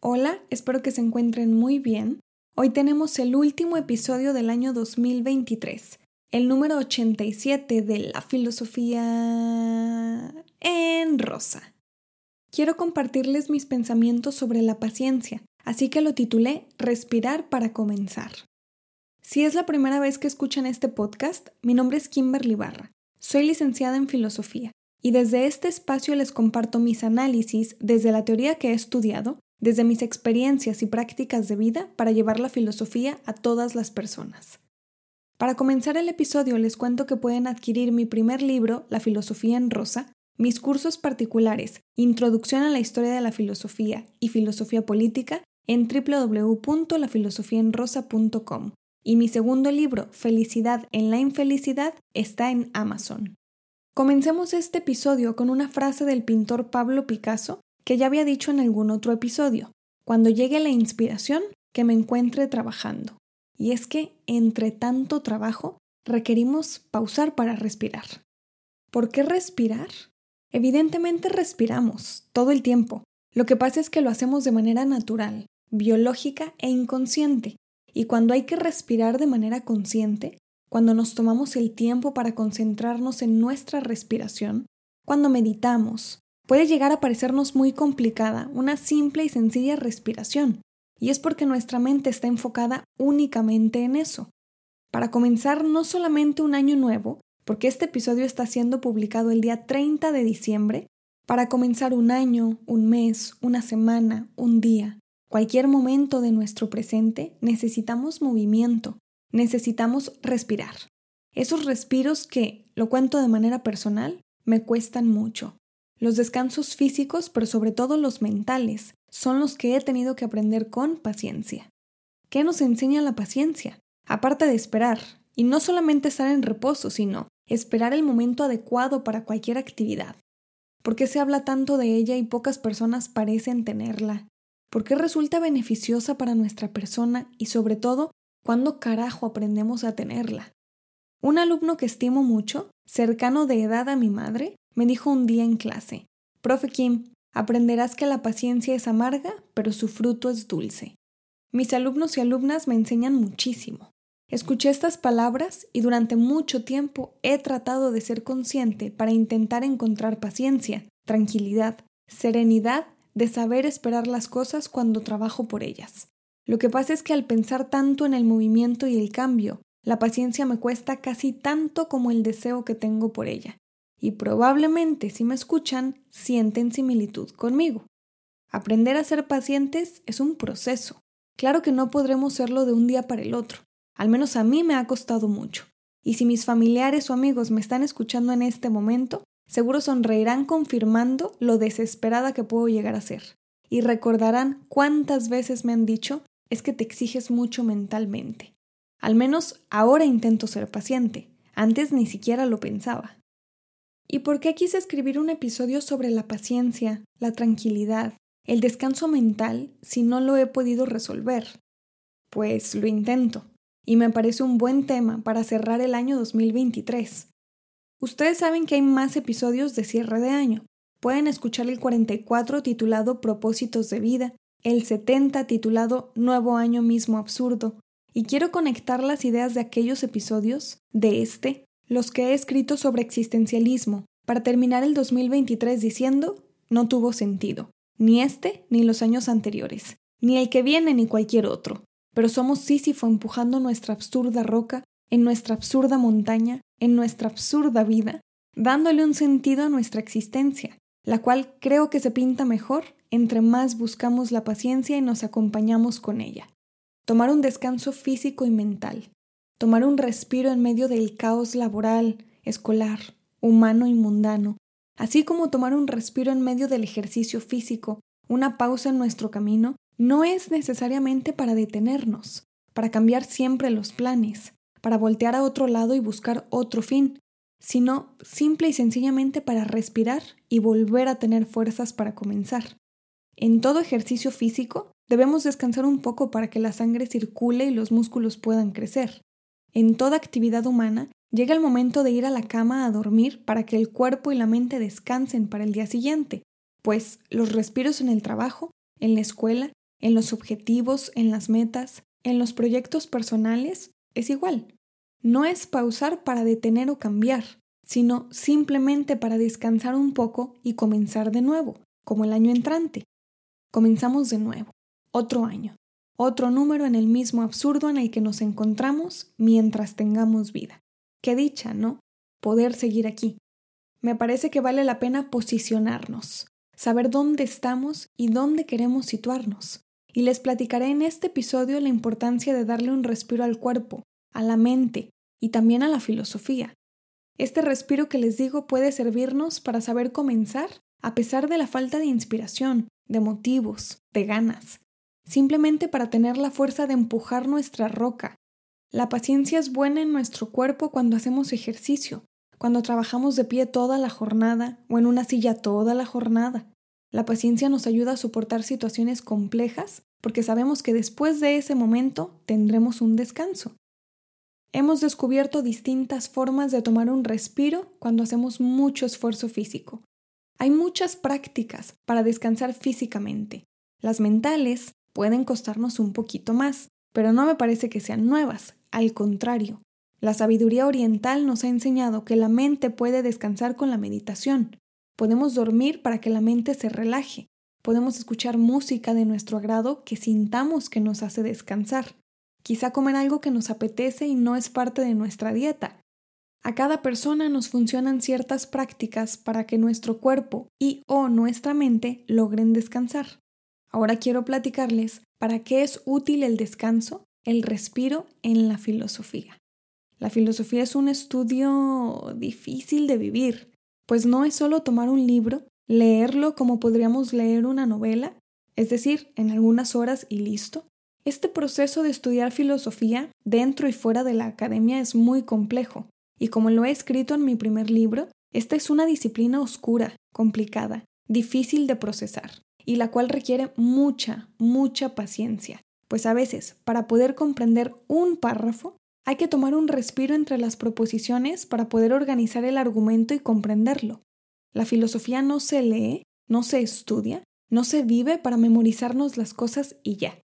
Hola, espero que se encuentren muy bien. Hoy tenemos el último episodio del año 2023, el número 87 de la filosofía en rosa. Quiero compartirles mis pensamientos sobre la paciencia, así que lo titulé Respirar para comenzar. Si es la primera vez que escuchan este podcast, mi nombre es Kimberly Barra. Soy licenciada en filosofía y desde este espacio les comparto mis análisis desde la teoría que he estudiado desde mis experiencias y prácticas de vida para llevar la filosofía a todas las personas. Para comenzar el episodio les cuento que pueden adquirir mi primer libro, La filosofía en rosa, mis cursos particulares, Introducción a la historia de la filosofía y Filosofía política, en www.lafilosofiaenrosa.com. Y mi segundo libro, Felicidad en la infelicidad, está en Amazon. Comencemos este episodio con una frase del pintor Pablo Picasso que ya había dicho en algún otro episodio, cuando llegue la inspiración, que me encuentre trabajando. Y es que, entre tanto trabajo, requerimos pausar para respirar. ¿Por qué respirar? Evidentemente respiramos, todo el tiempo. Lo que pasa es que lo hacemos de manera natural, biológica e inconsciente. Y cuando hay que respirar de manera consciente, cuando nos tomamos el tiempo para concentrarnos en nuestra respiración, cuando meditamos, puede llegar a parecernos muy complicada una simple y sencilla respiración, y es porque nuestra mente está enfocada únicamente en eso. Para comenzar no solamente un año nuevo, porque este episodio está siendo publicado el día 30 de diciembre, para comenzar un año, un mes, una semana, un día, cualquier momento de nuestro presente, necesitamos movimiento, necesitamos respirar. Esos respiros que, lo cuento de manera personal, me cuestan mucho. Los descansos físicos, pero sobre todo los mentales, son los que he tenido que aprender con paciencia. ¿Qué nos enseña la paciencia? Aparte de esperar, y no solamente estar en reposo, sino esperar el momento adecuado para cualquier actividad. ¿Por qué se habla tanto de ella y pocas personas parecen tenerla? ¿Por qué resulta beneficiosa para nuestra persona y sobre todo, cuándo carajo aprendemos a tenerla? Un alumno que estimo mucho, cercano de edad a mi madre, me dijo un día en clase, Profe Kim, aprenderás que la paciencia es amarga, pero su fruto es dulce. Mis alumnos y alumnas me enseñan muchísimo. Escuché estas palabras y durante mucho tiempo he tratado de ser consciente para intentar encontrar paciencia, tranquilidad, serenidad de saber esperar las cosas cuando trabajo por ellas. Lo que pasa es que al pensar tanto en el movimiento y el cambio, la paciencia me cuesta casi tanto como el deseo que tengo por ella y probablemente si me escuchan sienten similitud conmigo. Aprender a ser pacientes es un proceso. Claro que no podremos serlo de un día para el otro. Al menos a mí me ha costado mucho. Y si mis familiares o amigos me están escuchando en este momento, seguro sonreirán confirmando lo desesperada que puedo llegar a ser. Y recordarán cuántas veces me han dicho es que te exiges mucho mentalmente. Al menos ahora intento ser paciente. Antes ni siquiera lo pensaba. ¿Y por qué quise escribir un episodio sobre la paciencia, la tranquilidad, el descanso mental si no lo he podido resolver? Pues lo intento, y me parece un buen tema para cerrar el año 2023. Ustedes saben que hay más episodios de cierre de año. Pueden escuchar el 44 titulado Propósitos de vida, el 70 titulado Nuevo Año mismo absurdo, y quiero conectar las ideas de aquellos episodios, de este, los que he escrito sobre existencialismo, para terminar el 2023 diciendo, no tuvo sentido, ni este ni los años anteriores, ni el que viene ni cualquier otro, pero somos Sísifo empujando nuestra absurda roca, en nuestra absurda montaña, en nuestra absurda vida, dándole un sentido a nuestra existencia, la cual creo que se pinta mejor entre más buscamos la paciencia y nos acompañamos con ella. Tomar un descanso físico y mental, tomar un respiro en medio del caos laboral, escolar, humano y mundano, así como tomar un respiro en medio del ejercicio físico, una pausa en nuestro camino, no es necesariamente para detenernos, para cambiar siempre los planes, para voltear a otro lado y buscar otro fin, sino simple y sencillamente para respirar y volver a tener fuerzas para comenzar. En todo ejercicio físico debemos descansar un poco para que la sangre circule y los músculos puedan crecer. En toda actividad humana llega el momento de ir a la cama a dormir para que el cuerpo y la mente descansen para el día siguiente, pues los respiros en el trabajo, en la escuela en los objetivos, en las metas, en los proyectos personales, es igual. No es pausar para detener o cambiar, sino simplemente para descansar un poco y comenzar de nuevo, como el año entrante. Comenzamos de nuevo, otro año, otro número en el mismo absurdo en el que nos encontramos mientras tengamos vida. Qué dicha, ¿no? Poder seguir aquí. Me parece que vale la pena posicionarnos, saber dónde estamos y dónde queremos situarnos. Y les platicaré en este episodio la importancia de darle un respiro al cuerpo, a la mente y también a la filosofía. Este respiro que les digo puede servirnos para saber comenzar a pesar de la falta de inspiración, de motivos, de ganas, simplemente para tener la fuerza de empujar nuestra roca. La paciencia es buena en nuestro cuerpo cuando hacemos ejercicio, cuando trabajamos de pie toda la jornada o en una silla toda la jornada. La paciencia nos ayuda a soportar situaciones complejas porque sabemos que después de ese momento tendremos un descanso. Hemos descubierto distintas formas de tomar un respiro cuando hacemos mucho esfuerzo físico. Hay muchas prácticas para descansar físicamente. Las mentales pueden costarnos un poquito más, pero no me parece que sean nuevas, al contrario. La sabiduría oriental nos ha enseñado que la mente puede descansar con la meditación. Podemos dormir para que la mente se relaje. Podemos escuchar música de nuestro agrado que sintamos que nos hace descansar. Quizá comer algo que nos apetece y no es parte de nuestra dieta. A cada persona nos funcionan ciertas prácticas para que nuestro cuerpo y o nuestra mente logren descansar. Ahora quiero platicarles para qué es útil el descanso, el respiro en la filosofía. La filosofía es un estudio difícil de vivir, pues no es solo tomar un libro, leerlo como podríamos leer una novela, es decir, en algunas horas y listo. Este proceso de estudiar filosofía dentro y fuera de la academia es muy complejo, y como lo he escrito en mi primer libro, esta es una disciplina oscura, complicada, difícil de procesar, y la cual requiere mucha, mucha paciencia, pues a veces, para poder comprender un párrafo, hay que tomar un respiro entre las proposiciones para poder organizar el argumento y comprenderlo. La filosofía no se lee, no se estudia, no se vive para memorizarnos las cosas y ya.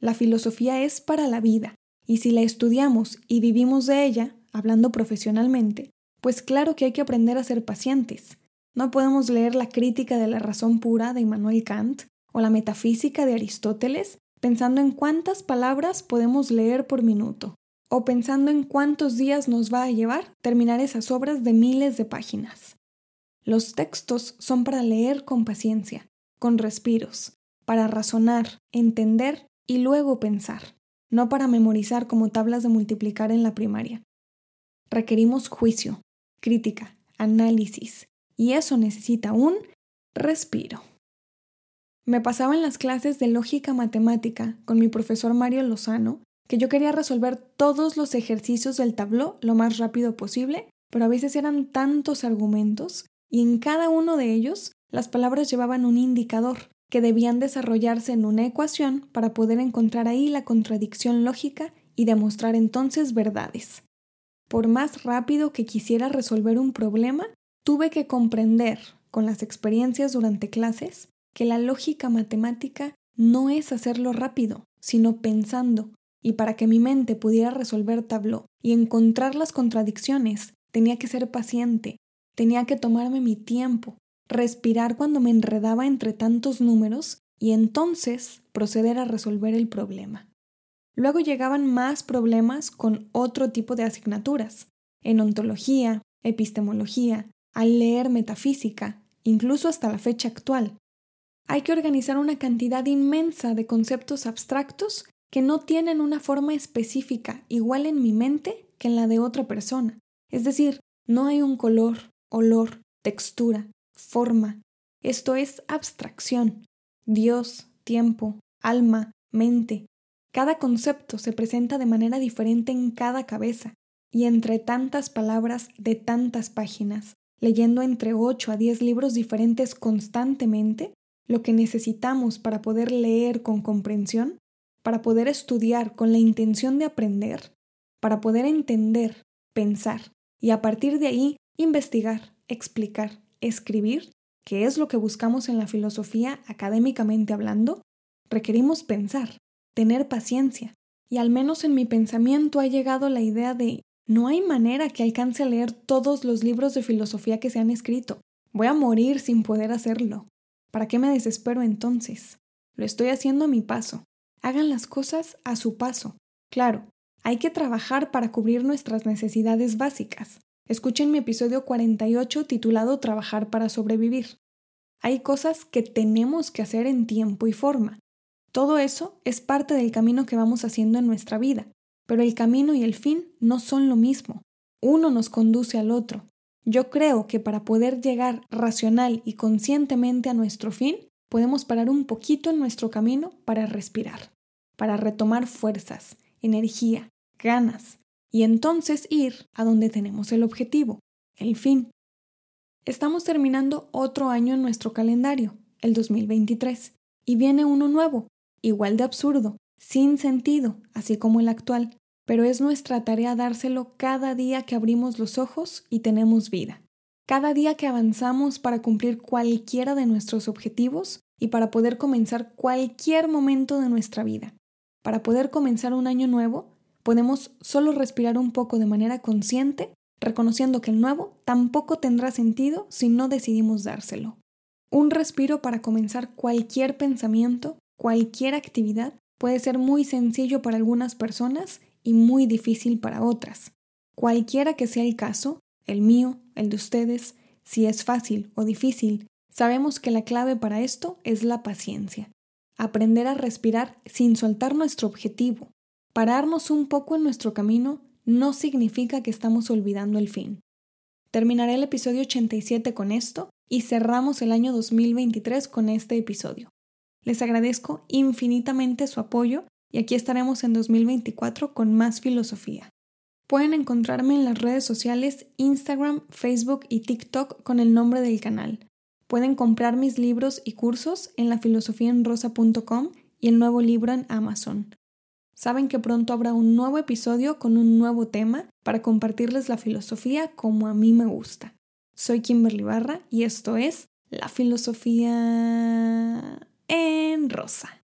La filosofía es para la vida, y si la estudiamos y vivimos de ella, hablando profesionalmente, pues claro que hay que aprender a ser pacientes. No podemos leer la crítica de la razón pura de Immanuel Kant o la metafísica de Aristóteles pensando en cuántas palabras podemos leer por minuto o pensando en cuántos días nos va a llevar terminar esas obras de miles de páginas. Los textos son para leer con paciencia, con respiros, para razonar, entender y luego pensar, no para memorizar como tablas de multiplicar en la primaria. Requerimos juicio, crítica, análisis, y eso necesita un respiro. Me pasaba en las clases de lógica matemática con mi profesor Mario Lozano que yo quería resolver todos los ejercicios del tabló lo más rápido posible, pero a veces eran tantos argumentos y en cada uno de ellos las palabras llevaban un indicador que debían desarrollarse en una ecuación para poder encontrar ahí la contradicción lógica y demostrar entonces verdades. Por más rápido que quisiera resolver un problema, tuve que comprender, con las experiencias durante clases, que la lógica matemática no es hacerlo rápido, sino pensando, y para que mi mente pudiera resolver tabló y encontrar las contradicciones, tenía que ser paciente, tenía que tomarme mi tiempo, respirar cuando me enredaba entre tantos números y entonces proceder a resolver el problema. Luego llegaban más problemas con otro tipo de asignaturas, en ontología, epistemología, al leer metafísica, incluso hasta la fecha actual. Hay que organizar una cantidad inmensa de conceptos abstractos que no tienen una forma específica igual en mi mente que en la de otra persona. Es decir, no hay un color, olor, textura, forma. Esto es abstracción. Dios, tiempo, alma, mente. Cada concepto se presenta de manera diferente en cada cabeza y entre tantas palabras de tantas páginas, leyendo entre 8 a 10 libros diferentes constantemente, lo que necesitamos para poder leer con comprensión para poder estudiar con la intención de aprender, para poder entender, pensar y a partir de ahí investigar, explicar, escribir, que es lo que buscamos en la filosofía académicamente hablando, requerimos pensar, tener paciencia, y al menos en mi pensamiento ha llegado la idea de no hay manera que alcance a leer todos los libros de filosofía que se han escrito. Voy a morir sin poder hacerlo. ¿Para qué me desespero entonces? Lo estoy haciendo a mi paso. Hagan las cosas a su paso. Claro, hay que trabajar para cubrir nuestras necesidades básicas. Escuchen mi episodio 48 titulado Trabajar para sobrevivir. Hay cosas que tenemos que hacer en tiempo y forma. Todo eso es parte del camino que vamos haciendo en nuestra vida, pero el camino y el fin no son lo mismo. Uno nos conduce al otro. Yo creo que para poder llegar racional y conscientemente a nuestro fin, podemos parar un poquito en nuestro camino para respirar, para retomar fuerzas, energía, ganas, y entonces ir a donde tenemos el objetivo, el fin. Estamos terminando otro año en nuestro calendario, el 2023, y viene uno nuevo, igual de absurdo, sin sentido, así como el actual, pero es nuestra tarea dárselo cada día que abrimos los ojos y tenemos vida. Cada día que avanzamos para cumplir cualquiera de nuestros objetivos y para poder comenzar cualquier momento de nuestra vida. Para poder comenzar un año nuevo, podemos solo respirar un poco de manera consciente, reconociendo que el nuevo tampoco tendrá sentido si no decidimos dárselo. Un respiro para comenzar cualquier pensamiento Cualquier actividad puede ser muy sencillo para algunas personas y muy difícil para otras. Cualquiera que sea el caso, el mío, el de ustedes, si es fácil o difícil, sabemos que la clave para esto es la paciencia. Aprender a respirar sin soltar nuestro objetivo. Pararnos un poco en nuestro camino no significa que estamos olvidando el fin. Terminaré el episodio 87 con esto y cerramos el año 2023 con este episodio. Les agradezco infinitamente su apoyo y aquí estaremos en 2024 con más filosofía. Pueden encontrarme en las redes sociales Instagram, Facebook y TikTok con el nombre del canal. Pueden comprar mis libros y cursos en lafilosofiaenrosa.com y el nuevo libro en Amazon. Saben que pronto habrá un nuevo episodio con un nuevo tema para compartirles la filosofía como a mí me gusta. Soy Kimberly Barra y esto es La Filosofía en rosa.